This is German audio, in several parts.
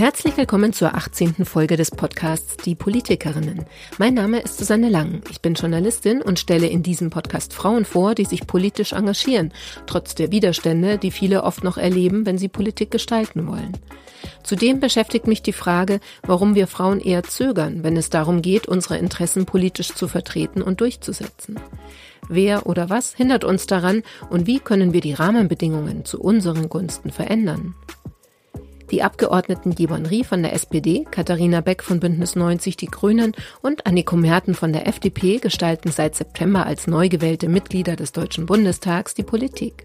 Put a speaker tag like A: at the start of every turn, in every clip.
A: Herzlich willkommen zur 18. Folge des Podcasts Die Politikerinnen. Mein Name ist Susanne Lang. Ich bin Journalistin und stelle in diesem Podcast Frauen vor, die sich politisch engagieren, trotz der Widerstände, die viele oft noch erleben, wenn sie Politik gestalten wollen. Zudem beschäftigt mich die Frage, warum wir Frauen eher zögern, wenn es darum geht, unsere Interessen politisch zu vertreten und durchzusetzen. Wer oder was hindert uns daran und wie können wir die Rahmenbedingungen zu unseren Gunsten verändern? Die Abgeordneten Jebon Rie von der SPD, Katharina Beck von Bündnis 90 Die Grünen und Anniko Merten von der FDP gestalten seit September als neu gewählte Mitglieder des Deutschen Bundestags die Politik.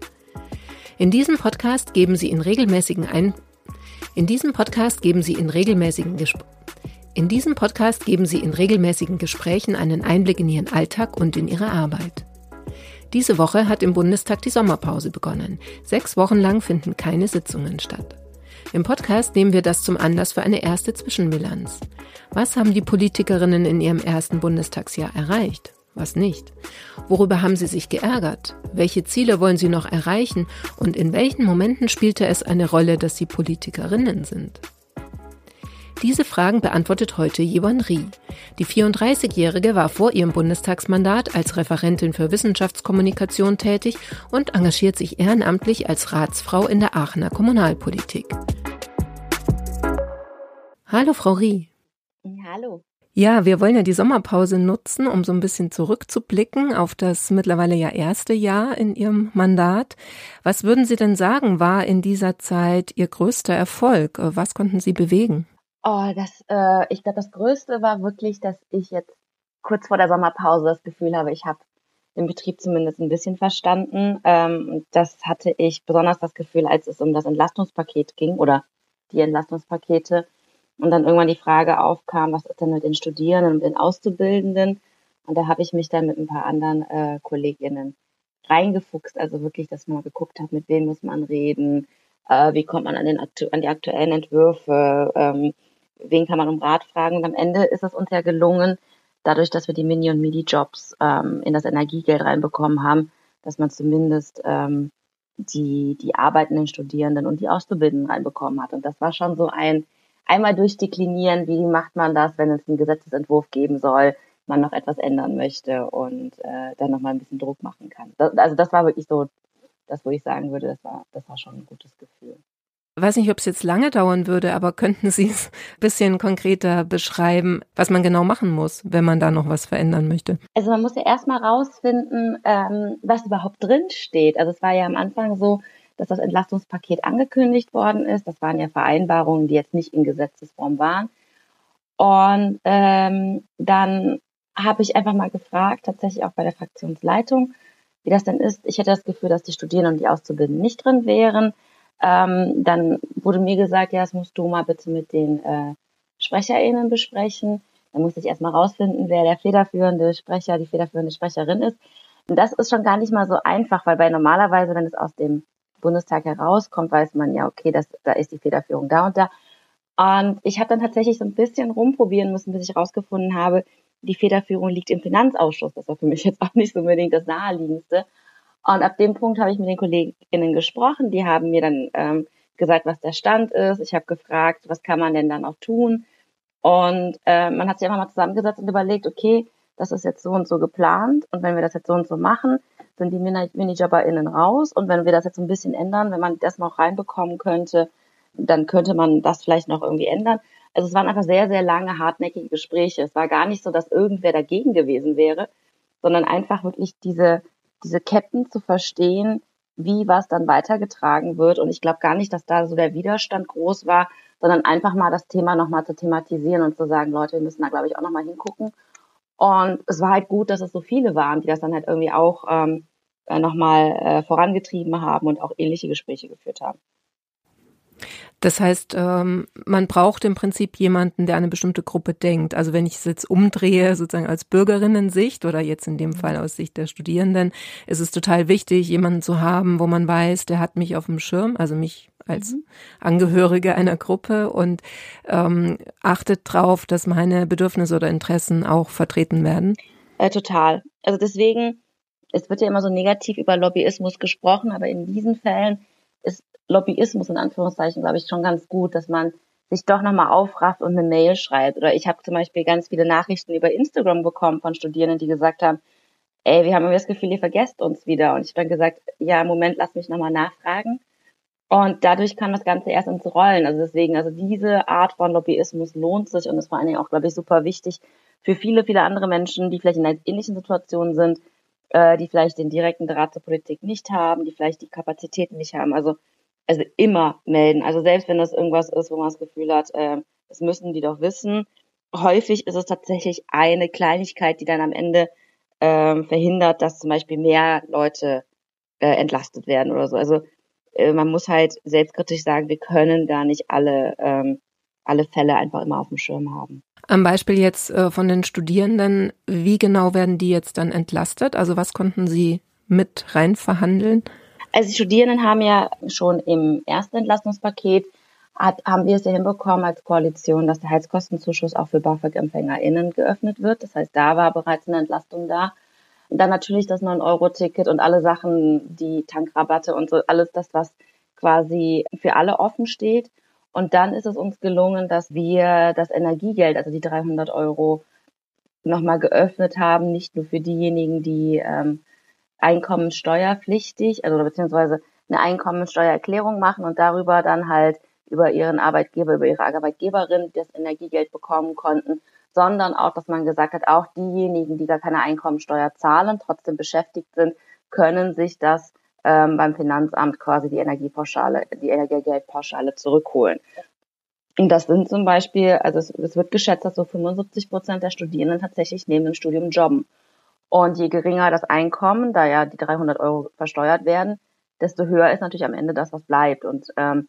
A: In diesem Podcast geben sie in regelmäßigen Ein in diesem Podcast geben sie in regelmäßigen Gesp in diesem Podcast geben sie in regelmäßigen Gesprächen einen Einblick in ihren Alltag und in ihre Arbeit. Diese Woche hat im Bundestag die Sommerpause begonnen. Sechs Wochen lang finden keine Sitzungen statt. Im Podcast nehmen wir das zum Anlass für eine erste Zwischenbilanz. Was haben die Politikerinnen in ihrem ersten Bundestagsjahr erreicht? Was nicht? Worüber haben sie sich geärgert? Welche Ziele wollen sie noch erreichen? Und in welchen Momenten spielte es eine Rolle, dass sie Politikerinnen sind? Diese Fragen beantwortet heute Yvonne Rie. Die 34-Jährige war vor ihrem Bundestagsmandat als Referentin für Wissenschaftskommunikation tätig und engagiert sich ehrenamtlich als Ratsfrau in der Aachener Kommunalpolitik. Hallo, Frau Rie.
B: Hallo.
A: Ja, wir wollen ja die Sommerpause nutzen, um so ein bisschen zurückzublicken auf das mittlerweile ja erste Jahr in Ihrem Mandat. Was würden Sie denn sagen, war in dieser Zeit Ihr größter Erfolg? Was konnten Sie bewegen?
B: Oh, das, äh, ich glaube, das Größte war wirklich, dass ich jetzt kurz vor der Sommerpause das Gefühl habe, ich habe den Betrieb zumindest ein bisschen verstanden. Ähm, das hatte ich besonders das Gefühl, als es um das Entlastungspaket ging oder die Entlastungspakete und dann irgendwann die Frage aufkam, was ist denn mit den Studierenden und den Auszubildenden? Und da habe ich mich dann mit ein paar anderen äh, Kolleginnen reingefuchst, also wirklich, dass man geguckt hat, mit wem muss man reden, äh, wie kommt man an, den, an die aktuellen Entwürfe, ähm, wen kann man um Rat fragen. Und am Ende ist es uns ja gelungen, dadurch, dass wir die Mini- und Midi-Jobs ähm, in das Energiegeld reinbekommen haben, dass man zumindest ähm, die, die arbeitenden Studierenden und die Auszubildenden reinbekommen hat. Und das war schon so ein einmal durchdeklinieren, wie macht man das, wenn es einen Gesetzesentwurf geben soll, man noch etwas ändern möchte und äh, dann nochmal ein bisschen Druck machen kann. Das, also das war wirklich so das, wo ich sagen würde, das war, das war schon ein gutes Gefühl
A: weiß nicht, ob es jetzt lange dauern würde, aber könnten Sie es ein bisschen konkreter beschreiben, was man genau machen muss, wenn man da noch was verändern möchte?
B: Also man muss ja erstmal rausfinden, ähm, was überhaupt drin steht. Also es war ja am Anfang so, dass das Entlastungspaket angekündigt worden ist. Das waren ja Vereinbarungen, die jetzt nicht in Gesetzesform waren. Und ähm, dann habe ich einfach mal gefragt, tatsächlich auch bei der Fraktionsleitung, wie das denn ist. Ich hätte das Gefühl, dass die Studierenden und die Auszubildenden nicht drin wären. Ähm, dann wurde mir gesagt, ja, das musst du mal bitte mit den äh, SprecherInnen besprechen. Dann musste ich erstmal rausfinden, wer der federführende Sprecher, die federführende Sprecherin ist. Und das ist schon gar nicht mal so einfach, weil bei normalerweise, wenn es aus dem Bundestag herauskommt, weiß man ja, okay, das, da ist die Federführung da und da. Und ich habe dann tatsächlich so ein bisschen rumprobieren müssen, bis ich herausgefunden habe, die Federführung liegt im Finanzausschuss. Das war für mich jetzt auch nicht so unbedingt das Naheliegendste. Und ab dem Punkt habe ich mit den KollegInnen gesprochen. Die haben mir dann ähm, gesagt, was der Stand ist. Ich habe gefragt, was kann man denn dann auch tun? Und äh, man hat sich einfach mal zusammengesetzt und überlegt, okay, das ist jetzt so und so geplant. Und wenn wir das jetzt so und so machen, sind die MiniJobberInnen raus. Und wenn wir das jetzt ein bisschen ändern, wenn man das noch reinbekommen könnte, dann könnte man das vielleicht noch irgendwie ändern. Also es waren einfach sehr, sehr lange, hartnäckige Gespräche. Es war gar nicht so, dass irgendwer dagegen gewesen wäre, sondern einfach wirklich diese diese Ketten zu verstehen, wie was dann weitergetragen wird. Und ich glaube gar nicht, dass da so der Widerstand groß war, sondern einfach mal das Thema nochmal zu thematisieren und zu sagen, Leute, wir müssen da, glaube ich, auch nochmal hingucken. Und es war halt gut, dass es so viele waren, die das dann halt irgendwie auch ähm, äh, nochmal äh, vorangetrieben haben und auch ähnliche Gespräche geführt haben.
A: Das heißt, ähm, man braucht im Prinzip jemanden, der an eine bestimmte Gruppe denkt. Also wenn ich es jetzt umdrehe, sozusagen als Bürgerinnensicht oder jetzt in dem Fall aus Sicht der Studierenden, ist es total wichtig, jemanden zu haben, wo man weiß, der hat mich auf dem Schirm, also mich als mhm. Angehörige einer Gruppe und ähm, achtet drauf, dass meine Bedürfnisse oder Interessen auch vertreten werden.
B: Äh, total. Also deswegen, es wird ja immer so negativ über Lobbyismus gesprochen, aber in diesen Fällen ist Lobbyismus in Anführungszeichen, glaube ich, schon ganz gut, dass man sich doch nochmal aufrafft und eine Mail schreibt. Oder ich habe zum Beispiel ganz viele Nachrichten über Instagram bekommen von Studierenden, die gesagt haben, ey, wir haben immer das Gefühl, ihr vergesst uns wieder. Und ich habe dann gesagt, ja, Moment lass mich nochmal nachfragen. Und dadurch kam das Ganze erst ins Rollen. Also deswegen, also diese Art von Lobbyismus lohnt sich und ist vor allen Dingen auch, glaube ich, super wichtig für viele, viele andere Menschen, die vielleicht in einer ähnlichen Situation sind, äh, die vielleicht den direkten Draht zur Politik nicht haben, die vielleicht die Kapazitäten nicht haben. Also, also immer melden. Also selbst wenn das irgendwas ist, wo man das Gefühl hat, äh, das müssen die doch wissen. Häufig ist es tatsächlich eine Kleinigkeit, die dann am Ende ähm, verhindert, dass zum Beispiel mehr Leute äh, entlastet werden oder so. Also äh, man muss halt selbstkritisch sagen, wir können gar nicht alle, ähm, alle Fälle einfach immer auf dem Schirm haben.
A: Am Beispiel jetzt äh, von den Studierenden, wie genau werden die jetzt dann entlastet? Also was konnten sie mit rein verhandeln?
B: Also die Studierenden haben ja schon im ersten Entlastungspaket hat, haben wir es ja hinbekommen als Koalition, dass der Heizkostenzuschuss auch für BAföG-EmpfängerInnen geöffnet wird. Das heißt, da war bereits eine Entlastung da. Dann natürlich das 9-Euro-Ticket und alle Sachen, die Tankrabatte und so, alles das, was quasi für alle offen steht. Und dann ist es uns gelungen, dass wir das Energiegeld, also die 300 Euro, nochmal geöffnet haben, nicht nur für diejenigen, die ähm, einkommenssteuerpflichtig, also beziehungsweise eine Einkommenssteuererklärung machen und darüber dann halt über ihren Arbeitgeber, über ihre Arbeitgeberin das Energiegeld bekommen konnten, sondern auch, dass man gesagt hat, auch diejenigen, die gar keine Einkommensteuer zahlen, trotzdem beschäftigt sind, können sich das ähm, beim Finanzamt quasi die Energiepauschale, die Energiegeldpauschale zurückholen. Und das sind zum Beispiel, also es, es wird geschätzt, dass so 75 Prozent der Studierenden tatsächlich neben dem Studium jobben. Und je geringer das Einkommen, da ja die 300 Euro versteuert werden, desto höher ist natürlich am Ende das, was bleibt. Und ähm,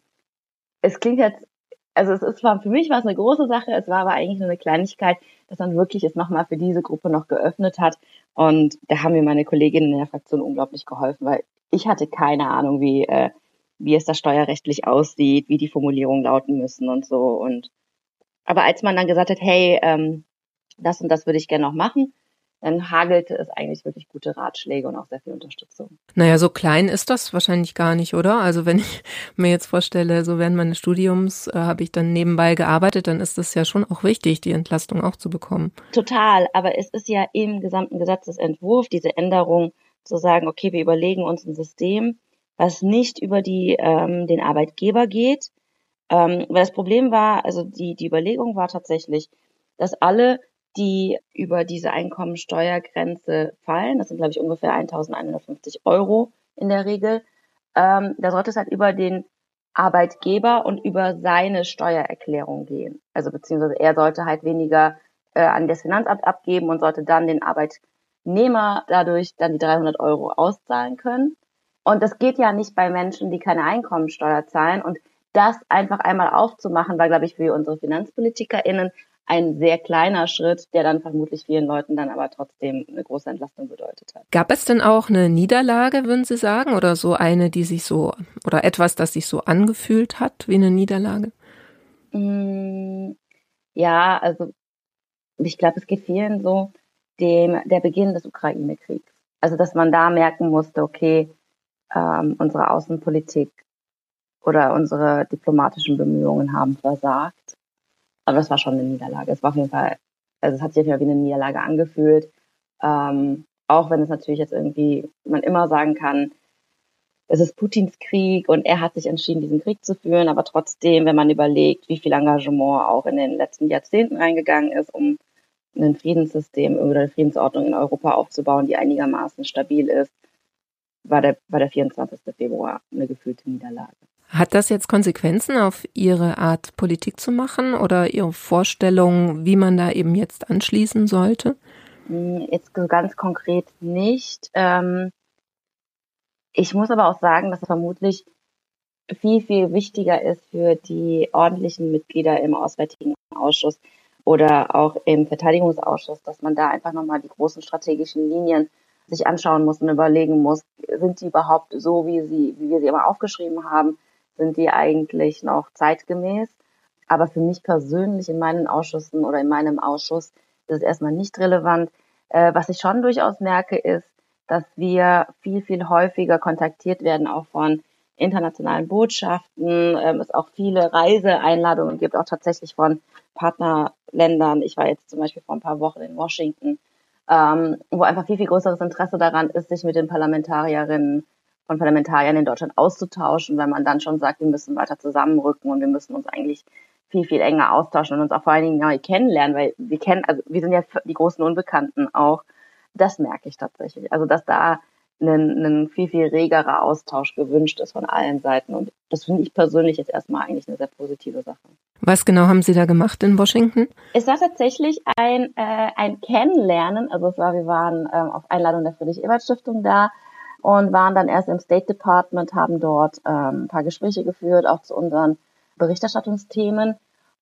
B: es klingt jetzt, also es ist zwar für mich war es eine große Sache, es war aber eigentlich nur eine Kleinigkeit, dass man wirklich es nochmal für diese Gruppe noch geöffnet hat. Und da haben mir meine Kolleginnen in der Fraktion unglaublich geholfen, weil ich hatte keine Ahnung, wie, äh, wie es da steuerrechtlich aussieht, wie die Formulierungen lauten müssen und so. Und aber als man dann gesagt hat, hey, ähm, das und das würde ich gerne noch machen, dann hagelte es eigentlich wirklich gute Ratschläge und auch sehr viel Unterstützung.
A: Naja, so klein ist das wahrscheinlich gar nicht, oder? Also wenn ich mir jetzt vorstelle, so während meines Studiums äh, habe ich dann nebenbei gearbeitet, dann ist es ja schon auch wichtig, die Entlastung auch zu bekommen.
B: Total, aber es ist ja im gesamten Gesetzesentwurf diese Änderung zu sagen, okay, wir überlegen uns ein System, was nicht über die, ähm, den Arbeitgeber geht. Ähm, weil das Problem war, also die, die Überlegung war tatsächlich, dass alle die über diese Einkommensteuergrenze fallen. Das sind, glaube ich, ungefähr 1150 Euro in der Regel. Ähm, da sollte es halt über den Arbeitgeber und über seine Steuererklärung gehen. Also beziehungsweise er sollte halt weniger äh, an das Finanzamt abgeben und sollte dann den Arbeitnehmer dadurch dann die 300 Euro auszahlen können. Und das geht ja nicht bei Menschen, die keine Einkommensteuer zahlen. Und das einfach einmal aufzumachen, war, glaube ich, für unsere FinanzpolitikerInnen ein sehr kleiner Schritt, der dann vermutlich vielen Leuten dann aber trotzdem eine große Entlastung bedeutet hat.
A: Gab es denn auch eine Niederlage, würden Sie sagen, oder so eine, die sich so, oder etwas, das sich so angefühlt hat wie eine Niederlage?
B: Mm, ja, also ich glaube, es geht vielen so, dem, der Beginn des Ukraine-Kriegs. Also, dass man da merken musste, okay, ähm, unsere Außenpolitik oder unsere diplomatischen Bemühungen haben versagt. Aber das war schon eine Niederlage. Es war auf jeden Fall, also es hat sich auf jeden Fall wie eine Niederlage angefühlt. Ähm, auch wenn es natürlich jetzt irgendwie, man immer sagen kann, es ist Putins Krieg und er hat sich entschieden, diesen Krieg zu führen. Aber trotzdem, wenn man überlegt, wie viel Engagement auch in den letzten Jahrzehnten reingegangen ist, um ein Friedenssystem oder eine Friedensordnung in Europa aufzubauen, die einigermaßen stabil ist, war der, war der 24. Februar eine gefühlte Niederlage.
A: Hat das jetzt Konsequenzen auf Ihre Art, Politik zu machen oder Ihre Vorstellung, wie man da eben jetzt anschließen sollte?
B: Jetzt ganz konkret nicht. Ähm, ich muss aber auch sagen, dass es vermutlich viel, viel wichtiger ist für die ordentlichen Mitglieder im Auswärtigen Ausschuss oder auch im Verteidigungsausschuss, dass man da einfach nochmal die großen strategischen Linien sich anschauen muss und überlegen muss, sind die überhaupt so, wie sie, wie wir sie immer aufgeschrieben haben? Sind die eigentlich noch zeitgemäß. Aber für mich persönlich in meinen Ausschüssen oder in meinem Ausschuss ist es erstmal nicht relevant. Äh, was ich schon durchaus merke, ist, dass wir viel, viel häufiger kontaktiert werden, auch von internationalen Botschaften, ähm, es auch viele Reiseeinladungen gibt, auch tatsächlich von Partnerländern. Ich war jetzt zum Beispiel vor ein paar Wochen in Washington, ähm, wo einfach viel, viel größeres Interesse daran ist, sich mit den Parlamentarierinnen von Parlamentariern in Deutschland auszutauschen, wenn man dann schon sagt, wir müssen weiter zusammenrücken und wir müssen uns eigentlich viel, viel enger austauschen und uns auch vor allen Dingen neu kennenlernen, weil wir kennen, also wir sind ja die großen Unbekannten auch. Das merke ich tatsächlich. Also, dass da ein, ein viel, viel regerer Austausch gewünscht ist von allen Seiten. Und das finde ich persönlich jetzt erstmal eigentlich eine sehr positive Sache.
A: Was genau haben Sie da gemacht in Washington?
B: Es war tatsächlich ein, äh, ein Kennenlernen. Also es war, wir waren ähm, auf Einladung der Friedrich-Ebert-Stiftung da und waren dann erst im State Department, haben dort ähm, ein paar Gespräche geführt, auch zu unseren Berichterstattungsthemen.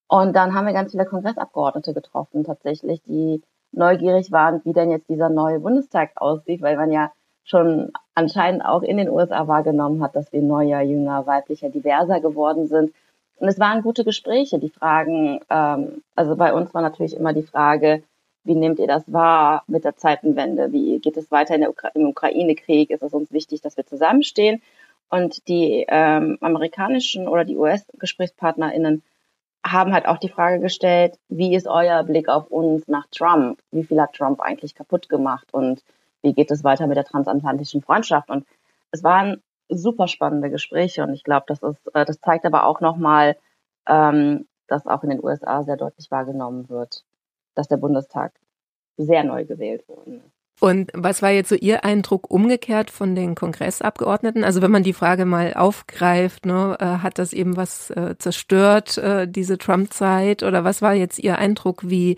B: Und dann haben wir ganz viele Kongressabgeordnete getroffen, tatsächlich, die neugierig waren, wie denn jetzt dieser neue Bundestag aussieht, weil man ja schon anscheinend auch in den USA wahrgenommen hat, dass wir neuer, jünger, weiblicher, diverser geworden sind. Und es waren gute Gespräche. Die Fragen, ähm, also bei uns war natürlich immer die Frage, wie nehmt ihr das wahr mit der Zeitenwende? Wie geht es weiter in der Ukra im Ukraine-Krieg? Ist es uns wichtig, dass wir zusammenstehen? Und die ähm, amerikanischen oder die US-GesprächspartnerInnen haben halt auch die Frage gestellt, wie ist euer Blick auf uns nach Trump? Wie viel hat Trump eigentlich kaputt gemacht? Und wie geht es weiter mit der transatlantischen Freundschaft? Und es waren super spannende Gespräche und ich glaube, das ist, äh, das zeigt aber auch nochmal, ähm, dass auch in den USA sehr deutlich wahrgenommen wird, dass der Bundestag sehr neu gewählt ist.
A: Und was war jetzt so Ihr Eindruck umgekehrt von den Kongressabgeordneten? Also wenn man die Frage mal aufgreift, ne, äh, hat das eben was äh, zerstört, äh, diese Trump-Zeit? Oder was war jetzt Ihr Eindruck, wie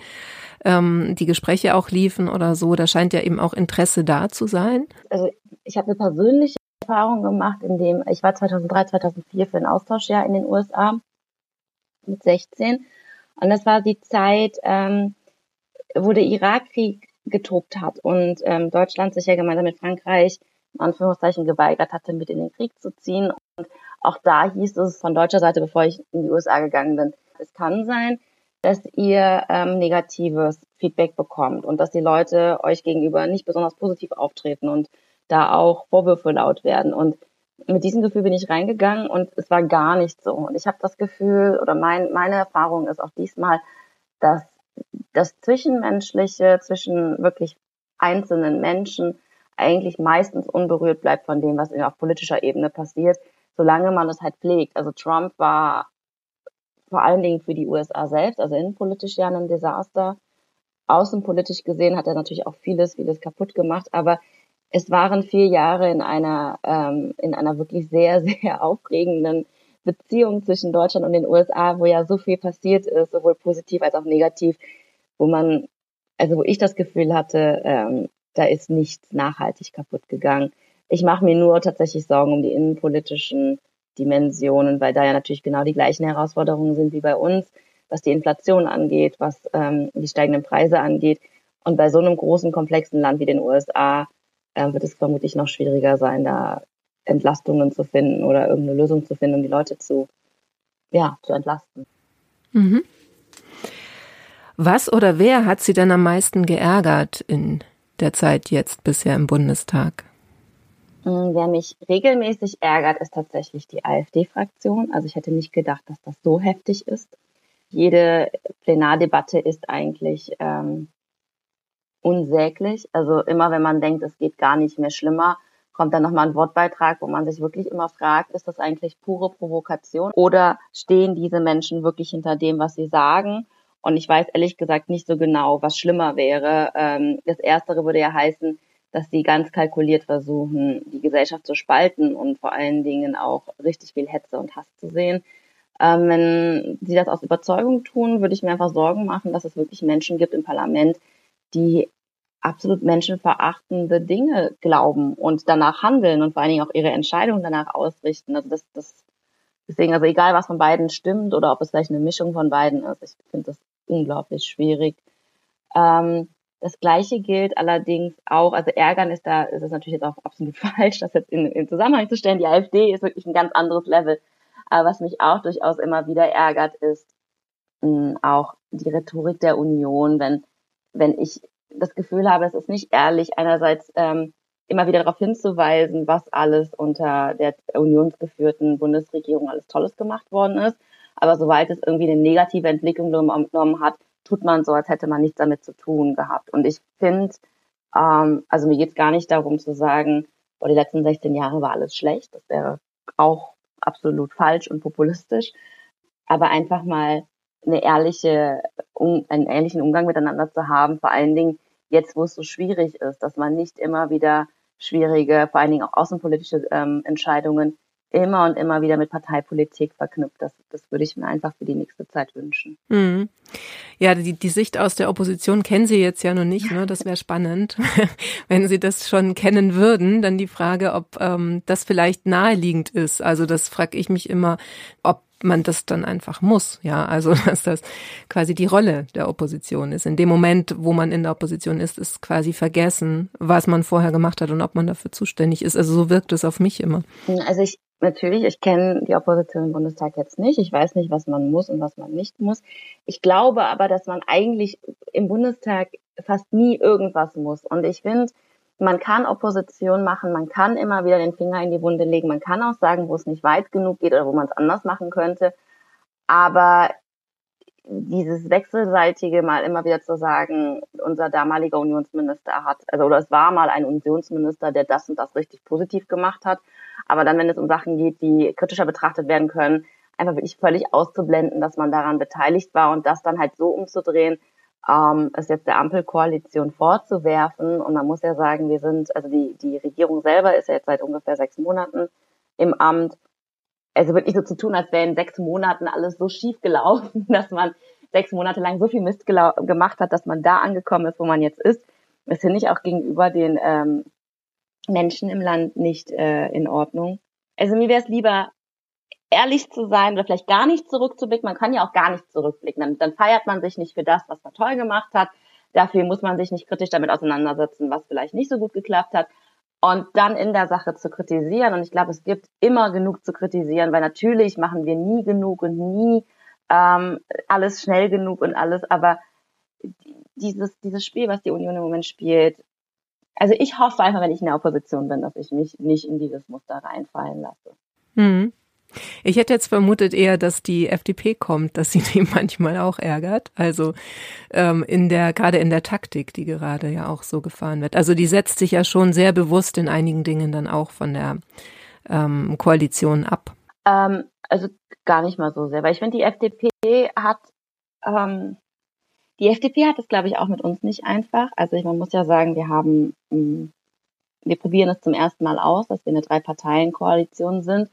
A: ähm, die Gespräche auch liefen oder so? Da scheint ja eben auch Interesse da zu sein.
B: Also ich habe eine persönliche Erfahrung gemacht, in dem ich war 2003, 2004 für ein Austauschjahr in den USA mit 16. Und das war die Zeit, ähm, wo der Irakkrieg getobt hat und ähm, Deutschland sich ja gemeinsam mit Frankreich in Anführungszeichen geweigert hatte, mit in den Krieg zu ziehen. Und auch da hieß es von deutscher Seite, bevor ich in die USA gegangen bin, es kann sein, dass ihr ähm, negatives Feedback bekommt und dass die Leute euch gegenüber nicht besonders positiv auftreten und da auch Vorwürfe laut werden. Und mit diesem Gefühl bin ich reingegangen und es war gar nicht so. Und ich habe das Gefühl, oder mein, meine Erfahrung ist auch diesmal, dass das Zwischenmenschliche zwischen wirklich einzelnen Menschen eigentlich meistens unberührt bleibt von dem, was auf politischer Ebene passiert, solange man es halt pflegt. Also Trump war vor allen Dingen für die USA selbst, also innenpolitisch ja ein Desaster. Außenpolitisch gesehen hat er natürlich auch vieles, vieles kaputt gemacht, aber es waren vier Jahre in einer, ähm, in einer wirklich sehr, sehr aufregenden Beziehung zwischen Deutschland und den USA, wo ja so viel passiert ist, sowohl positiv als auch negativ, wo man, also wo ich das Gefühl hatte, ähm, da ist nichts nachhaltig kaputt gegangen. Ich mache mir nur tatsächlich Sorgen um die innenpolitischen Dimensionen, weil da ja natürlich genau die gleichen Herausforderungen sind wie bei uns, was die Inflation angeht, was ähm, die steigenden Preise angeht. Und bei so einem großen, komplexen Land wie den USA äh, wird es vermutlich noch schwieriger sein, da Entlastungen zu finden oder irgendeine Lösung zu finden, um die Leute zu, ja, zu entlasten. Mhm.
A: Was oder wer hat Sie denn am meisten geärgert in der Zeit jetzt bisher im Bundestag?
B: Hm, wer mich regelmäßig ärgert, ist tatsächlich die AfD-Fraktion. Also ich hätte nicht gedacht, dass das so heftig ist. Jede Plenardebatte ist eigentlich ähm, unsäglich. Also immer wenn man denkt, es geht gar nicht mehr schlimmer, kommt dann nochmal ein Wortbeitrag, wo man sich wirklich immer fragt, ist das eigentlich pure Provokation oder stehen diese Menschen wirklich hinter dem, was sie sagen? Und ich weiß ehrlich gesagt nicht so genau, was schlimmer wäre. Ähm, das Erstere würde ja heißen, dass sie ganz kalkuliert versuchen, die Gesellschaft zu spalten und vor allen Dingen auch richtig viel Hetze und Hass zu sehen. Ähm, wenn sie das aus Überzeugung tun, würde ich mir einfach Sorgen machen, dass es wirklich Menschen gibt im Parlament, die absolut menschenverachtende Dinge glauben und danach handeln und vor allen Dingen auch ihre Entscheidungen danach ausrichten. Also das, das deswegen, also egal was von beiden stimmt oder ob es vielleicht eine Mischung von beiden ist, ich finde das unglaublich schwierig. Ähm, das Gleiche gilt allerdings auch, also ärgern ist da, ist es natürlich jetzt auch absolut falsch, das jetzt in, in Zusammenhang zu stellen. Die AfD ist wirklich ein ganz anderes Level. Aber was mich auch durchaus immer wieder ärgert, ist mh, auch die Rhetorik der Union, wenn, wenn ich das Gefühl habe, es ist nicht ehrlich, einerseits ähm, immer wieder darauf hinzuweisen, was alles unter der unionsgeführten Bundesregierung alles Tolles gemacht worden ist. Aber sobald es irgendwie eine negative Entwicklung genommen hat, tut man so, als hätte man nichts damit zu tun gehabt. Und ich finde, ähm, also mir geht es gar nicht darum zu sagen, boah, die letzten 16 Jahre war alles schlecht. Das wäre auch absolut falsch und populistisch. Aber einfach mal eine ehrliche, um, einen ehrlichen Umgang miteinander zu haben, vor allen Dingen jetzt, wo es so schwierig ist, dass man nicht immer wieder schwierige, vor allen Dingen auch außenpolitische ähm, Entscheidungen immer und immer wieder mit Parteipolitik verknüpft. Das, das würde ich mir einfach für die nächste Zeit wünschen.
A: Mhm. Ja, die, die Sicht aus der Opposition kennen Sie jetzt ja noch nicht. Ne? Das wäre spannend, wenn Sie das schon kennen würden. Dann die Frage, ob ähm, das vielleicht naheliegend ist. Also das frage ich mich immer, ob man das dann einfach muss, ja, also dass das quasi die Rolle der Opposition ist. In dem Moment, wo man in der Opposition ist, ist quasi vergessen, was man vorher gemacht hat und ob man dafür zuständig ist. Also so wirkt es auf mich immer.
B: Also ich natürlich, ich kenne die Opposition im Bundestag jetzt nicht. Ich weiß nicht, was man muss und was man nicht muss. Ich glaube aber, dass man eigentlich im Bundestag fast nie irgendwas muss. Und ich finde, man kann Opposition machen, man kann immer wieder den Finger in die Wunde legen, man kann auch sagen, wo es nicht weit genug geht oder wo man es anders machen könnte. Aber dieses wechselseitige mal immer wieder zu sagen, unser damaliger Unionsminister hat, also oder es war mal ein Unionsminister, der das und das richtig positiv gemacht hat. Aber dann, wenn es um Sachen geht, die kritischer betrachtet werden können, einfach wirklich völlig auszublenden, dass man daran beteiligt war und das dann halt so umzudrehen, ähm, es jetzt der Ampelkoalition vorzuwerfen. Und man muss ja sagen, wir sind, also die, die Regierung selber ist ja jetzt seit ungefähr sechs Monaten im Amt. Also wirklich so zu tun, als wäre in sechs Monaten alles so schief gelaufen, dass man sechs Monate lang so viel Mist gemacht hat, dass man da angekommen ist, wo man jetzt ist. Das finde ich auch gegenüber den ähm, Menschen im Land nicht äh, in Ordnung. Also mir wäre es lieber, ehrlich zu sein oder vielleicht gar nicht zurückzublicken. Man kann ja auch gar nicht zurückblicken. Dann, dann feiert man sich nicht für das, was man toll gemacht hat. Dafür muss man sich nicht kritisch damit auseinandersetzen, was vielleicht nicht so gut geklappt hat. Und dann in der Sache zu kritisieren. Und ich glaube, es gibt immer genug zu kritisieren, weil natürlich machen wir nie genug und nie ähm, alles schnell genug und alles. Aber dieses, dieses Spiel, was die Union im Moment spielt, also ich hoffe einfach, wenn ich in der Opposition bin, dass ich mich nicht in dieses Muster reinfallen lasse.
A: Mhm. Ich hätte jetzt vermutet eher, dass die FDP kommt, dass sie die manchmal auch ärgert. Also ähm, in der gerade in der Taktik, die gerade ja auch so gefahren wird. Also die setzt sich ja schon sehr bewusst in einigen Dingen dann auch von der ähm, Koalition ab.
B: Ähm, also gar nicht mal so sehr, weil ich finde, die FDP hat ähm, die FDP hat es, glaube ich, auch mit uns nicht einfach. Also ich, man muss ja sagen, wir haben, ähm, wir probieren es zum ersten Mal aus, dass wir eine Drei-Parteien-Koalition sind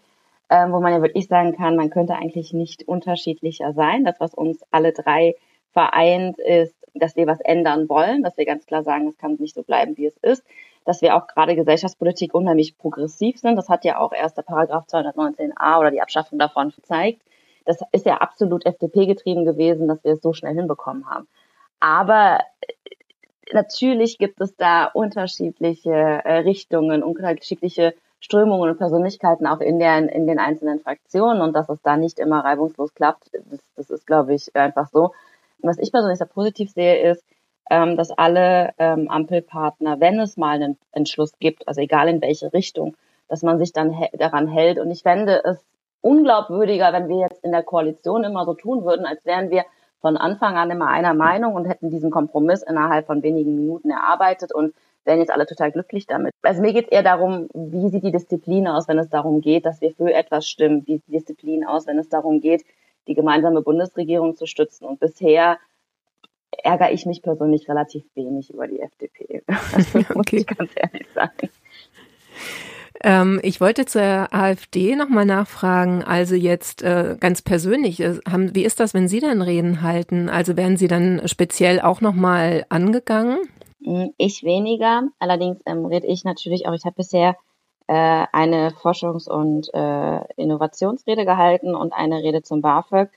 B: ähm, wo man ja wirklich sagen kann, man könnte eigentlich nicht unterschiedlicher sein. Das, was uns alle drei vereint, ist, dass wir was ändern wollen, dass wir ganz klar sagen, es kann nicht so bleiben, wie es ist, dass wir auch gerade Gesellschaftspolitik unheimlich progressiv sind. Das hat ja auch erst der Paragraph 219a oder die Abschaffung davon gezeigt. Das ist ja absolut FDP getrieben gewesen, dass wir es so schnell hinbekommen haben. Aber äh, natürlich gibt es da unterschiedliche äh, Richtungen, unterschiedliche Strömungen und Persönlichkeiten auch in, der, in den einzelnen Fraktionen und dass es da nicht immer reibungslos klappt, das, das ist, glaube ich, einfach so. was ich persönlich sehr positiv sehe, ist, ähm, dass alle ähm, Ampelpartner, wenn es mal einen Entschluss gibt, also egal in welche Richtung, dass man sich dann daran hält. Und ich fände es unglaubwürdiger, wenn wir jetzt in der Koalition immer so tun würden, als wären wir von Anfang an immer einer Meinung und hätten diesen Kompromiss innerhalb von wenigen Minuten erarbeitet und wären jetzt alle total glücklich damit. Also mir geht es eher darum, wie sieht die Disziplin aus, wenn es darum geht, dass wir für etwas stimmen? Wie sieht die Disziplin aus, wenn es darum geht, die gemeinsame Bundesregierung zu stützen? Und bisher ärgere ich mich persönlich relativ wenig über die FDP. Also, okay. muss ich ganz ehrlich sagen.
A: Ähm, ich wollte zur AfD nochmal nachfragen, also jetzt äh, ganz persönlich, äh, haben, wie ist das, wenn Sie dann Reden halten? Also werden Sie dann speziell auch nochmal angegangen?
B: Hm, ich weniger. Allerdings ähm, rede ich natürlich auch, ich habe bisher äh, eine Forschungs- und äh, Innovationsrede gehalten und eine Rede zum BAföG.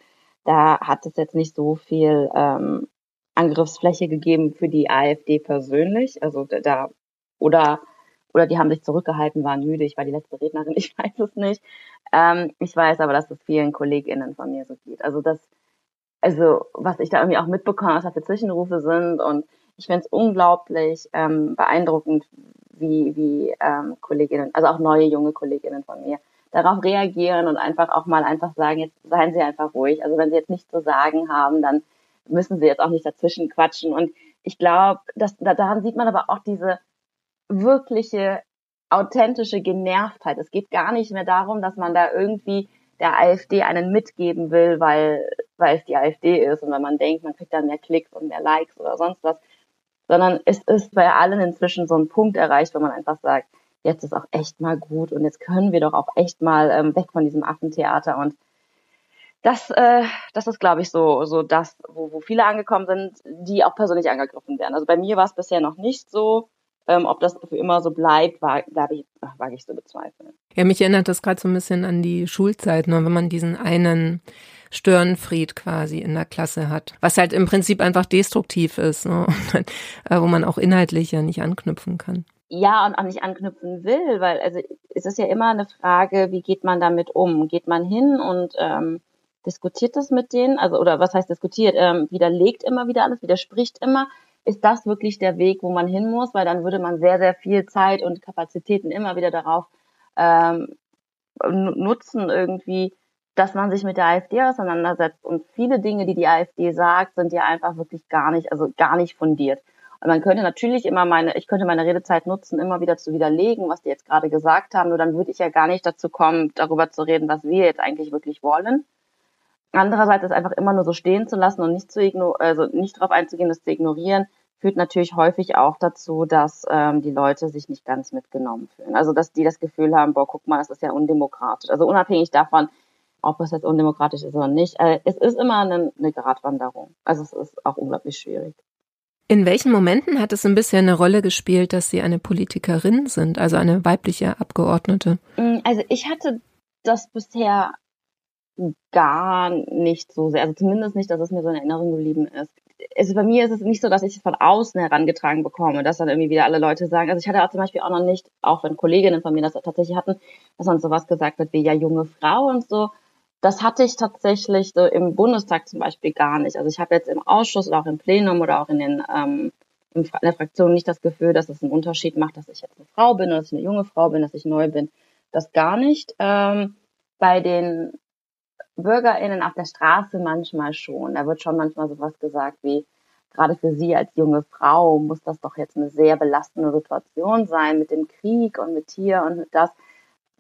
B: Da hat es jetzt nicht so viel ähm, Angriffsfläche gegeben für die AfD persönlich. Also da oder oder die haben sich zurückgehalten, waren müde. Ich war die letzte Rednerin, ich weiß es nicht. Ähm, ich weiß aber, dass es vielen KollegInnen von mir so geht. Also das, also was ich da irgendwie auch mitbekomme, was da für Zwischenrufe sind und ich finde es unglaublich ähm, beeindruckend, wie, wie ähm, Kolleginnen, also auch neue junge Kolleginnen von mir, darauf reagieren und einfach auch mal einfach sagen, jetzt seien Sie einfach ruhig. Also wenn Sie jetzt nichts zu sagen haben, dann müssen Sie jetzt auch nicht dazwischen quatschen. Und ich glaube, dass daran sieht man aber auch diese wirkliche authentische Genervtheit. Es geht gar nicht mehr darum, dass man da irgendwie der AfD einen mitgeben will, weil, weil es die AfD ist und wenn man denkt, man kriegt dann mehr Klicks und mehr Likes oder sonst was, sondern es ist bei allen inzwischen so ein Punkt erreicht, wo man einfach sagt, jetzt ist auch echt mal gut und jetzt können wir doch auch echt mal ähm, weg von diesem Affentheater und das, äh, das ist, glaube ich, so, so das, wo, wo viele angekommen sind, die auch persönlich angegriffen werden. Also bei mir war es bisher noch nicht so. Ähm, ob das für immer so bleibt, wage ich, wage ich zu bezweifeln.
A: Ja, mich erinnert das gerade so ein bisschen an die Schulzeit, ne, wenn man diesen einen Störenfried quasi in der Klasse hat, was halt im Prinzip einfach destruktiv ist, ne, äh, wo man auch inhaltlich ja nicht anknüpfen kann.
B: Ja, und auch nicht anknüpfen will, weil also es ist ja immer eine Frage, wie geht man damit um? Geht man hin und ähm, diskutiert das mit denen? Also oder was heißt diskutiert? Ähm, widerlegt immer wieder alles, widerspricht immer ist das wirklich der Weg, wo man hin muss, weil dann würde man sehr, sehr viel Zeit und Kapazitäten immer wieder darauf ähm, nutzen, irgendwie, dass man sich mit der AfD auseinandersetzt. Und viele Dinge, die die AfD sagt, sind ja einfach wirklich gar nicht, also gar nicht fundiert. Und man könnte natürlich immer meine, ich könnte meine Redezeit nutzen, immer wieder zu widerlegen, was die jetzt gerade gesagt haben, nur dann würde ich ja gar nicht dazu kommen, darüber zu reden, was wir jetzt eigentlich wirklich wollen. Andererseits ist einfach immer nur so stehen zu lassen und nicht zu ignorieren, also nicht darauf einzugehen, das zu ignorieren, führt natürlich häufig auch dazu, dass ähm, die Leute sich nicht ganz mitgenommen fühlen. Also dass die das Gefühl haben, boah, guck mal, das ist ja undemokratisch. Also unabhängig davon, ob es jetzt undemokratisch ist oder nicht, äh, es ist immer eine, eine Gratwanderung. Also es ist auch unglaublich schwierig.
A: In welchen Momenten hat es ein bisschen eine Rolle gespielt, dass Sie eine Politikerin sind, also eine weibliche Abgeordnete?
B: Mm, also ich hatte das bisher gar nicht so sehr, also zumindest nicht, dass es mir so in Erinnerung geblieben ist. Also bei mir ist es nicht so, dass ich es von außen herangetragen bekomme, dass dann irgendwie wieder alle Leute sagen, also ich hatte auch zum Beispiel auch noch nicht, auch wenn Kolleginnen von mir das tatsächlich hatten, dass dann sowas gesagt wird wie ja junge Frau und so. Das hatte ich tatsächlich so im Bundestag zum Beispiel gar nicht. Also ich habe jetzt im Ausschuss oder auch im Plenum oder auch in den ähm, in der Fraktion nicht das Gefühl, dass es einen Unterschied macht, dass ich jetzt eine Frau bin oder dass ich eine junge Frau bin, dass ich neu bin. Das gar nicht. Ähm, bei den BürgerInnen auf der Straße manchmal schon. Da wird schon manchmal sowas gesagt wie, gerade für Sie als junge Frau muss das doch jetzt eine sehr belastende Situation sein mit dem Krieg und mit hier und mit das.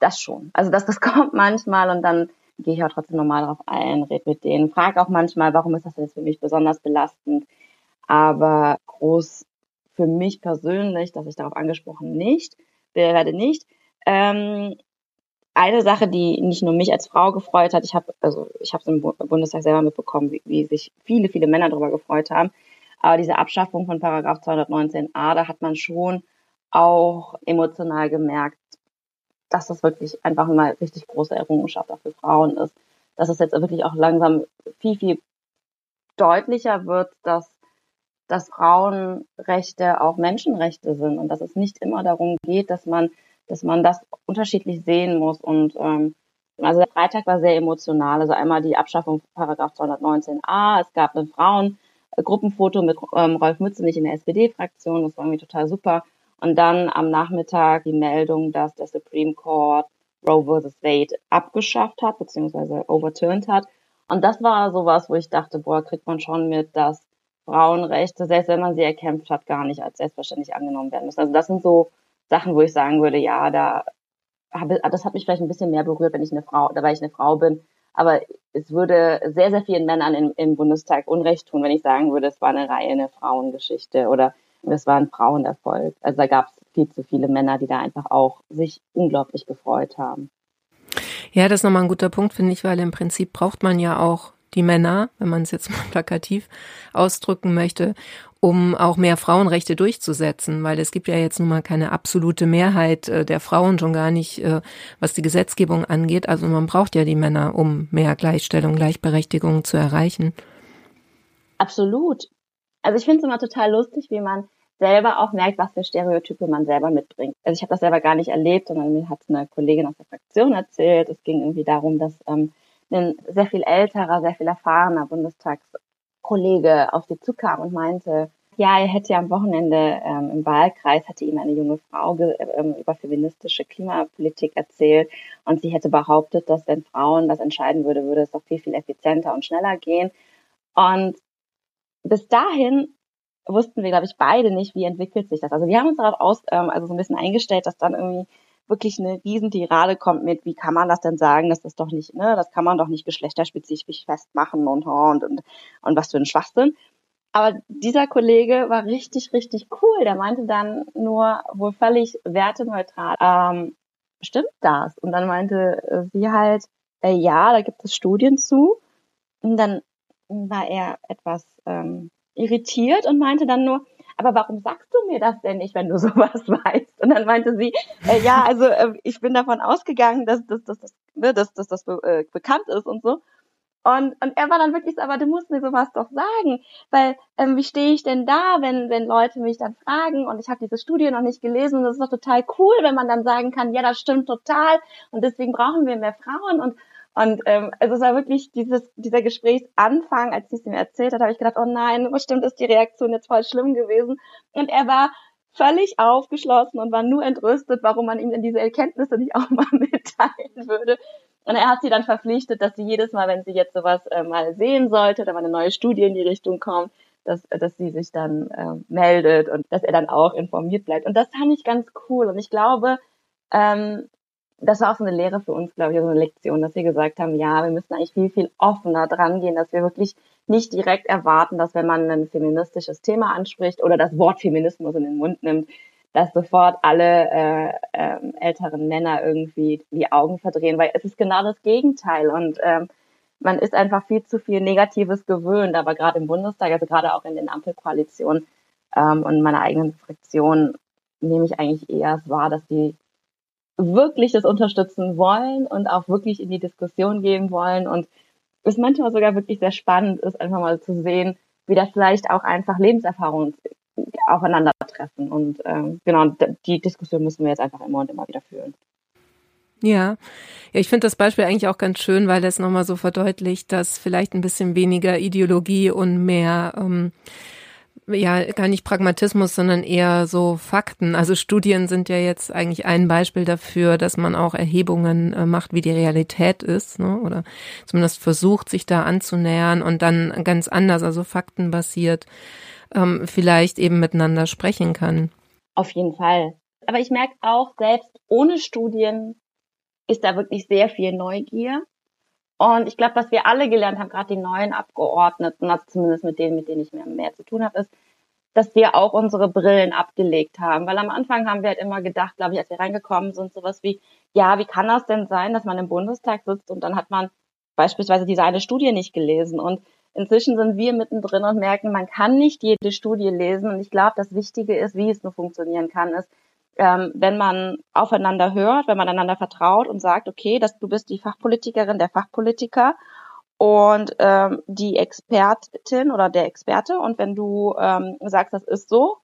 B: Das schon. Also das, das kommt manchmal und dann gehe ich auch trotzdem normal darauf ein, rede mit denen, frage auch manchmal, warum ist das jetzt für mich besonders belastend. Aber groß für mich persönlich, dass ich darauf angesprochen nicht, werde nicht. Ähm, eine Sache, die nicht nur mich als Frau gefreut hat, ich habe also ich habe es im Bundestag selber mitbekommen, wie, wie sich viele viele Männer darüber gefreut haben, aber diese Abschaffung von Paragraph 219a, da hat man schon auch emotional gemerkt, dass das wirklich einfach mal richtig große Errungenschaft auch für Frauen ist, dass es jetzt wirklich auch langsam viel viel deutlicher wird, dass dass Frauenrechte auch Menschenrechte sind und dass es nicht immer darum geht, dass man dass man das unterschiedlich sehen muss. Und ähm, also der Freitag war sehr emotional. Also einmal die Abschaffung Paragraph 219a. Es gab ein Frauengruppenfoto mit ähm, Rolf Mützenich in der SPD-Fraktion. Das war irgendwie total super. Und dann am Nachmittag die Meldung, dass der Supreme Court Roe vs. Wade abgeschafft hat, beziehungsweise overturned hat. Und das war sowas, wo ich dachte, boah, kriegt man schon mit, dass Frauenrechte, selbst wenn man sie erkämpft hat, gar nicht als selbstverständlich angenommen werden müssen. Also das sind so Sachen, wo ich sagen würde, ja, da habe, das hat mich vielleicht ein bisschen mehr berührt, wenn ich eine Frau, da weil ich eine Frau bin. Aber es würde sehr, sehr vielen Männern im, im Bundestag Unrecht tun, wenn ich sagen würde, es war eine reine Frauengeschichte oder es war ein Frauenerfolg. Also da gab es viel zu viele Männer, die da einfach auch sich unglaublich gefreut haben.
A: Ja, das ist nochmal ein guter Punkt, finde ich, weil im Prinzip braucht man ja auch die Männer, wenn man es jetzt mal plakativ ausdrücken möchte, um auch mehr Frauenrechte durchzusetzen, weil es gibt ja jetzt nun mal keine absolute Mehrheit äh, der Frauen schon gar nicht, äh, was die Gesetzgebung angeht. Also man braucht ja die Männer, um mehr Gleichstellung, Gleichberechtigung zu erreichen.
B: Absolut. Also ich finde es immer total lustig, wie man selber auch merkt, was für Stereotype man selber mitbringt. Also ich habe das selber gar nicht erlebt, sondern mir hat eine Kollegin aus der Fraktion erzählt. Es ging irgendwie darum, dass ähm, ein sehr viel älterer, sehr viel erfahrener Bundestagskollege auf sie zukam und meinte, ja, er hätte ja am Wochenende ähm, im Wahlkreis, hatte ihm eine junge Frau ähm, über feministische Klimapolitik erzählt und sie hätte behauptet, dass wenn Frauen das entscheiden würde, würde es doch viel, viel effizienter und schneller gehen. Und bis dahin wussten wir, glaube ich, beide nicht, wie entwickelt sich das. Also wir haben uns darauf aus, ähm, also so ein bisschen eingestellt, dass dann irgendwie wirklich eine Riesentirade kommt mit, wie kann man das denn sagen, dass das doch nicht, ne, das kann man doch nicht geschlechterspezifisch festmachen und und und, und was für ein Schwachsinn. Aber dieser Kollege war richtig, richtig cool. Der meinte dann nur wohl völlig werteneutral, ähm, stimmt das? Und dann meinte sie halt, äh, ja, da gibt es Studien zu. Und dann war er etwas ähm, irritiert und meinte dann nur, aber warum sagst du mir das denn nicht, wenn du sowas weißt? Und dann meinte sie, äh, ja, also äh, ich bin davon ausgegangen, dass, dass, dass, dass, ne, dass, dass das äh, bekannt ist und so. Und, und er war dann wirklich so, aber du musst mir sowas doch sagen, weil ähm, wie stehe ich denn da, wenn, wenn Leute mich dann fragen und ich habe diese Studie noch nicht gelesen und das ist doch total cool, wenn man dann sagen kann, ja, das stimmt total und deswegen brauchen wir mehr Frauen und und ähm, also es war wirklich dieses, dieser Gesprächsanfang, als sie es mir erzählt hat, habe ich gedacht, oh nein, bestimmt ist die Reaktion jetzt voll schlimm gewesen. Und er war völlig aufgeschlossen und war nur entrüstet, warum man ihm denn diese Erkenntnisse nicht auch mal mitteilen würde. Und er hat sie dann verpflichtet, dass sie jedes Mal, wenn sie jetzt sowas äh, mal sehen sollte oder mal eine neue Studie in die Richtung kommt, dass, dass sie sich dann äh, meldet und dass er dann auch informiert bleibt. Und das fand ich ganz cool. Und ich glaube, ähm, das war auch so eine Lehre für uns, glaube ich, so eine Lektion, dass wir gesagt haben, ja, wir müssen eigentlich viel, viel offener dran gehen, dass wir wirklich nicht direkt erwarten, dass wenn man ein feministisches Thema anspricht oder das Wort Feminismus in den Mund nimmt, dass sofort alle äh, äh, älteren Männer irgendwie die Augen verdrehen, weil es ist genau das Gegenteil und ähm, man ist einfach viel zu viel Negatives gewöhnt, aber gerade im Bundestag, also gerade auch in den Ampelkoalitionen ähm, und meiner eigenen Fraktion nehme ich eigentlich eher wahr, dass die wirklich das unterstützen wollen und auch wirklich in die Diskussion gehen wollen und es manchmal sogar wirklich sehr spannend ist, einfach mal zu sehen, wie das vielleicht auch einfach Lebenserfahrungen aufeinandertreffen. Und ähm, genau, die Diskussion müssen wir jetzt einfach immer und immer wieder führen.
A: Ja, ja, ich finde das Beispiel eigentlich auch ganz schön, weil es nochmal so verdeutlicht, dass vielleicht ein bisschen weniger Ideologie und mehr ähm, ja gar nicht Pragmatismus, sondern eher so Fakten. Also Studien sind ja jetzt eigentlich ein Beispiel dafür, dass man auch Erhebungen äh, macht, wie die Realität ist, ne? oder zumindest versucht, sich da anzunähern und dann ganz anders, also faktenbasiert ähm, vielleicht eben miteinander sprechen kann.
B: Auf jeden Fall. Aber ich merke auch, selbst ohne Studien ist da wirklich sehr viel Neugier. Und ich glaube, was wir alle gelernt haben, gerade die neuen Abgeordneten, also zumindest mit denen, mit denen ich mehr, mehr zu tun habe, ist, dass wir auch unsere Brillen abgelegt haben. Weil am Anfang haben wir halt immer gedacht, glaube ich, als wir reingekommen sind, sowas wie, ja, wie kann das denn sein, dass man im Bundestag sitzt und dann hat man beispielsweise diese eine Studie nicht gelesen. Und Inzwischen sind wir mittendrin und merken, man kann nicht jede Studie lesen. Und ich glaube, das Wichtige ist, wie es nur funktionieren kann, ist, ähm, wenn man aufeinander hört, wenn man einander vertraut und sagt, okay, dass du bist die Fachpolitikerin, der Fachpolitiker und ähm, die Expertin oder der Experte. Und wenn du ähm, sagst, das ist so,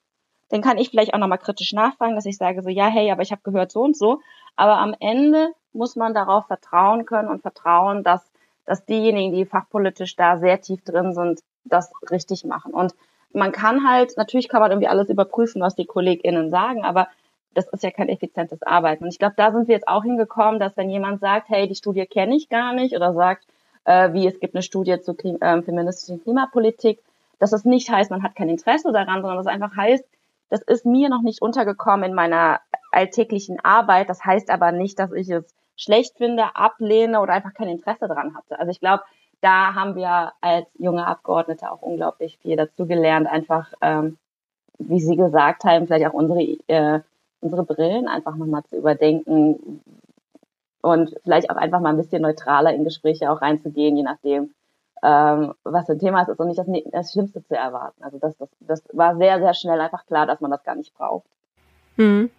B: dann kann ich vielleicht auch nochmal kritisch nachfragen, dass ich sage so, ja, hey, aber ich habe gehört so und so. Aber am Ende muss man darauf vertrauen können und vertrauen, dass dass diejenigen, die fachpolitisch da sehr tief drin sind, das richtig machen. Und man kann halt, natürlich kann man irgendwie alles überprüfen, was die KollegInnen sagen, aber das ist ja kein effizientes Arbeiten. Und ich glaube, da sind wir jetzt auch hingekommen, dass wenn jemand sagt, hey, die Studie kenne ich gar nicht oder sagt, äh, wie es gibt eine Studie zur Klim äh, feministischen Klimapolitik, dass das nicht heißt, man hat kein Interesse daran, sondern das einfach heißt, das ist mir noch nicht untergekommen in meiner alltäglichen Arbeit. Das heißt aber nicht, dass ich es schlecht finde, ablehne oder einfach kein Interesse daran hatte. Also ich glaube, da haben wir als junge Abgeordnete auch unglaublich viel dazu gelernt, einfach, ähm, wie Sie gesagt haben, vielleicht auch unsere, äh, unsere Brillen einfach nochmal zu überdenken und vielleicht auch einfach mal ein bisschen neutraler in Gespräche auch reinzugehen, je nachdem, ähm, was für ein Thema es ist und nicht das, das Schlimmste zu erwarten. Also das, das, das war sehr, sehr schnell einfach klar, dass man das gar nicht braucht.
A: Mhm.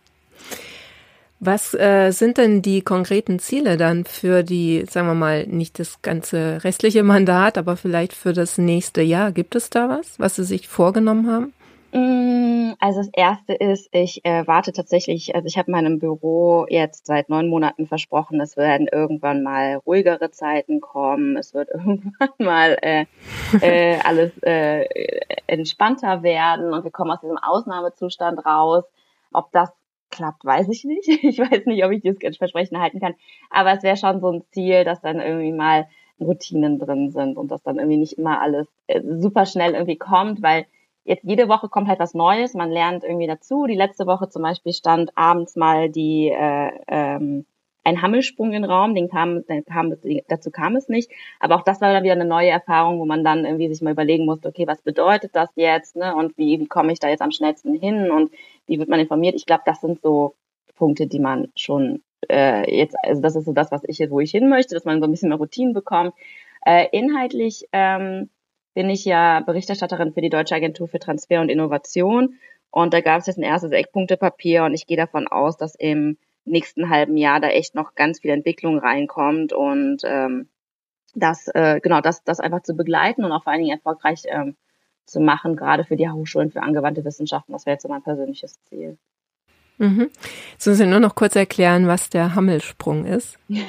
A: Was äh, sind denn die konkreten Ziele dann für die, sagen wir mal, nicht das ganze restliche Mandat, aber vielleicht für das nächste Jahr? Gibt es da was, was Sie sich vorgenommen haben?
B: Mm, also das erste ist, ich äh, warte tatsächlich, also ich habe meinem Büro jetzt seit neun Monaten versprochen, es werden irgendwann mal ruhigere Zeiten kommen, es wird irgendwann mal äh, äh, alles äh, entspannter werden und wir kommen aus diesem Ausnahmezustand raus. Ob das klappt, weiß ich nicht. Ich weiß nicht, ob ich dieses Versprechen halten kann. Aber es wäre schon so ein Ziel, dass dann irgendwie mal Routinen drin sind und dass dann irgendwie nicht immer alles äh, super schnell irgendwie kommt, weil jetzt jede Woche kommt halt was Neues, man lernt irgendwie dazu. Die letzte Woche zum Beispiel stand abends mal die äh, ähm, ein Hammelsprung in den Raum, den kam, den kam, dazu kam es nicht. Aber auch das war dann wieder eine neue Erfahrung, wo man dann irgendwie sich mal überlegen musste, okay, was bedeutet das jetzt, ne? Und wie, wie komme ich da jetzt am schnellsten hin und wie wird man informiert? Ich glaube, das sind so Punkte, die man schon äh, jetzt, also das ist so das, was ich jetzt, wo ich hin möchte, dass man so ein bisschen mehr Routinen bekommt. Äh, inhaltlich ähm, bin ich ja Berichterstatterin für die Deutsche Agentur für Transfer und Innovation. Und da gab es jetzt ein erstes Eckpunktepapier und ich gehe davon aus, dass im nächsten halben Jahr da echt noch ganz viel Entwicklung reinkommt und ähm, das, äh, genau, das, das einfach zu begleiten und auch vor allen Dingen erfolgreich ähm, zu machen, gerade für die Hochschulen für angewandte Wissenschaften. Das wäre jetzt so mein persönliches Ziel.
A: Mhm. Müssen Sie nur noch kurz erklären, was der Hammelsprung ist.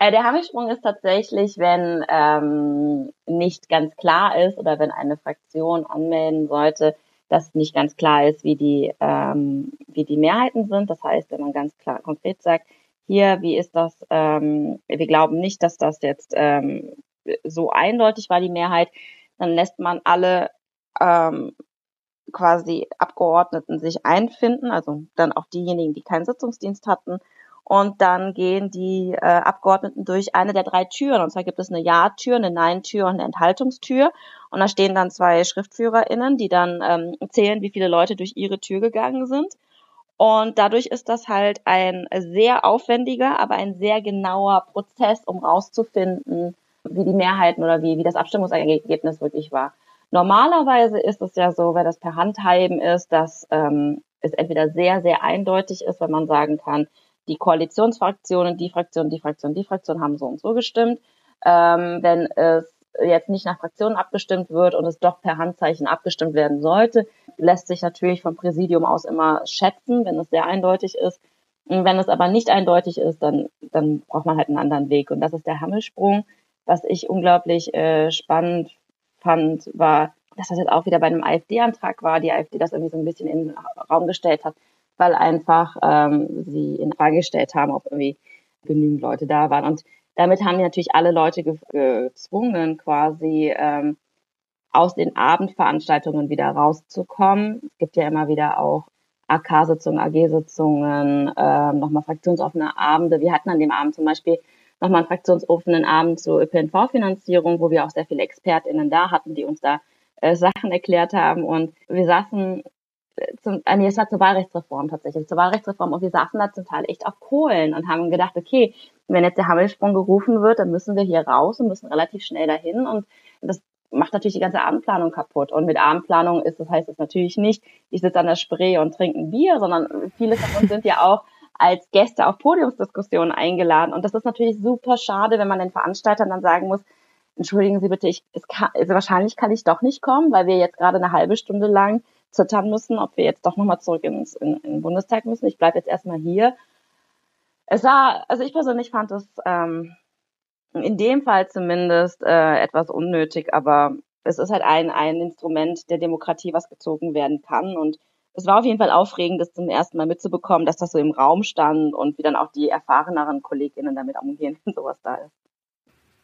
B: Äh, der Hammelsprung ist tatsächlich, wenn ähm, nicht ganz klar ist oder wenn eine Fraktion anmelden sollte, dass nicht ganz klar ist, wie die, ähm, wie die Mehrheiten sind. Das heißt, wenn man ganz klar konkret sagt, hier, wie ist das, ähm, wir glauben nicht, dass das jetzt ähm, so eindeutig war, die Mehrheit, dann lässt man alle ähm, quasi Abgeordneten sich einfinden, also dann auch diejenigen, die keinen Sitzungsdienst hatten. Und dann gehen die äh, Abgeordneten durch eine der drei Türen. Und zwar gibt es eine Ja-Tür, eine Nein-Tür und eine Enthaltungstür. Und da stehen dann zwei SchriftführerInnen, die dann ähm, zählen, wie viele Leute durch ihre Tür gegangen sind. Und dadurch ist das halt ein sehr aufwendiger, aber ein sehr genauer Prozess, um rauszufinden, wie die Mehrheiten oder wie, wie das Abstimmungsergebnis wirklich war. Normalerweise ist es ja so, wenn das per Handheben ist, dass ähm, es entweder sehr, sehr eindeutig ist, wenn man sagen kann, die Koalitionsfraktionen, die Fraktion, die Fraktion, die Fraktion haben so und so gestimmt. Ähm, wenn es jetzt nicht nach Fraktionen abgestimmt wird und es doch per Handzeichen abgestimmt werden sollte, lässt sich natürlich vom Präsidium aus immer schätzen, wenn es sehr eindeutig ist. Und wenn es aber nicht eindeutig ist, dann, dann braucht man halt einen anderen Weg. Und das ist der Hammelsprung, was ich unglaublich äh, spannend fand, war, dass das jetzt auch wieder bei einem AfD-Antrag war, die AfD das irgendwie so ein bisschen in den Raum gestellt hat, weil einfach ähm, sie in Frage gestellt haben, ob irgendwie genügend Leute da waren. Und damit haben die natürlich alle Leute ge gezwungen, quasi ähm, aus den Abendveranstaltungen wieder rauszukommen. Es gibt ja immer wieder auch AK-Sitzungen, AG-Sitzungen, äh, nochmal fraktionsoffene Abende. Wir hatten an dem Abend zum Beispiel nochmal einen fraktionsoffenen Abend zur ÖPNV-Finanzierung, wo wir auch sehr viele ExpertInnen da hatten, die uns da äh, Sachen erklärt haben. Und wir saßen äh, zum, äh, nee, es war zur Wahlrechtsreform tatsächlich, zur Wahlrechtsreform und wir saßen da zum Teil echt auf Kohlen und haben gedacht, okay, wenn jetzt der Hammelsprung gerufen wird, dann müssen wir hier raus und müssen relativ schnell dahin und das macht natürlich die ganze Abendplanung kaputt. Und mit Abendplanung ist das heißt es natürlich nicht, ich sitze an der Spree und trinke ein Bier, sondern viele von uns sind ja auch als Gäste auf Podiumsdiskussionen eingeladen. Und das ist natürlich super schade, wenn man den Veranstaltern dann sagen muss, entschuldigen Sie bitte, ich, es kann, also wahrscheinlich kann ich doch nicht kommen, weil wir jetzt gerade eine halbe Stunde lang zittern müssen, ob wir jetzt doch nochmal zurück ins, in, in den Bundestag müssen. Ich bleibe jetzt erstmal hier. Es war, also ich persönlich fand es ähm, in dem Fall zumindest äh, etwas unnötig, aber es ist halt ein, ein Instrument der Demokratie, was gezogen werden kann. Und es war auf jeden Fall aufregend, das zum ersten Mal mitzubekommen, dass das so im Raum stand und wie dann auch die erfahreneren KollegInnen damit umgehen, wenn sowas da ist.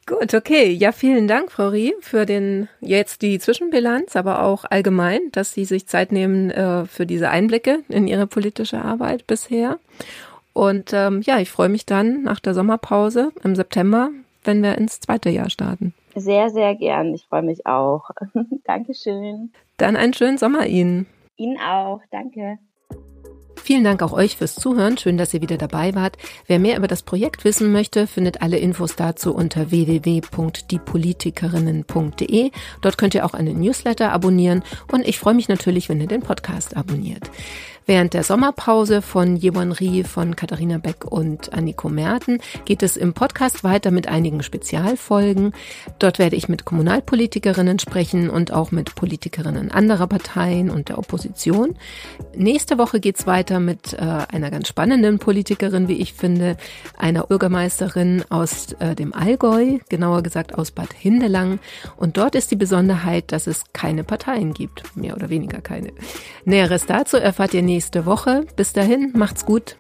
A: Gut, okay. Ja, vielen Dank, Frau Rie, für den jetzt die Zwischenbilanz, aber auch allgemein, dass Sie sich Zeit nehmen äh, für diese Einblicke in Ihre politische Arbeit bisher. Und ähm, ja, ich freue mich dann nach der Sommerpause im September, wenn wir ins zweite Jahr starten.
B: Sehr, sehr gern. Ich freue mich auch. Dankeschön.
A: Dann einen schönen Sommer Ihnen.
B: Ihnen auch. Danke.
A: Vielen Dank auch euch fürs Zuhören. Schön, dass ihr wieder dabei wart. Wer mehr über das Projekt wissen möchte, findet alle Infos dazu unter www.diepolitikerinnen.de. Dort könnt ihr auch einen Newsletter abonnieren und ich freue mich natürlich, wenn ihr den Podcast abonniert. Während der Sommerpause von Jewon Rie, von Katharina Beck und Anniko Merten geht es im Podcast weiter mit einigen Spezialfolgen. Dort werde ich mit Kommunalpolitikerinnen sprechen und auch mit Politikerinnen anderer Parteien und der Opposition. Nächste Woche geht es weiter mit äh, einer ganz spannenden Politikerin, wie ich finde, einer Bürgermeisterin aus äh, dem Allgäu, genauer gesagt aus Bad Hindelang. Und dort ist die Besonderheit, dass es keine Parteien gibt, mehr oder weniger keine. Näheres dazu erfahrt ihr nächste Woche. Bis dahin, macht's gut.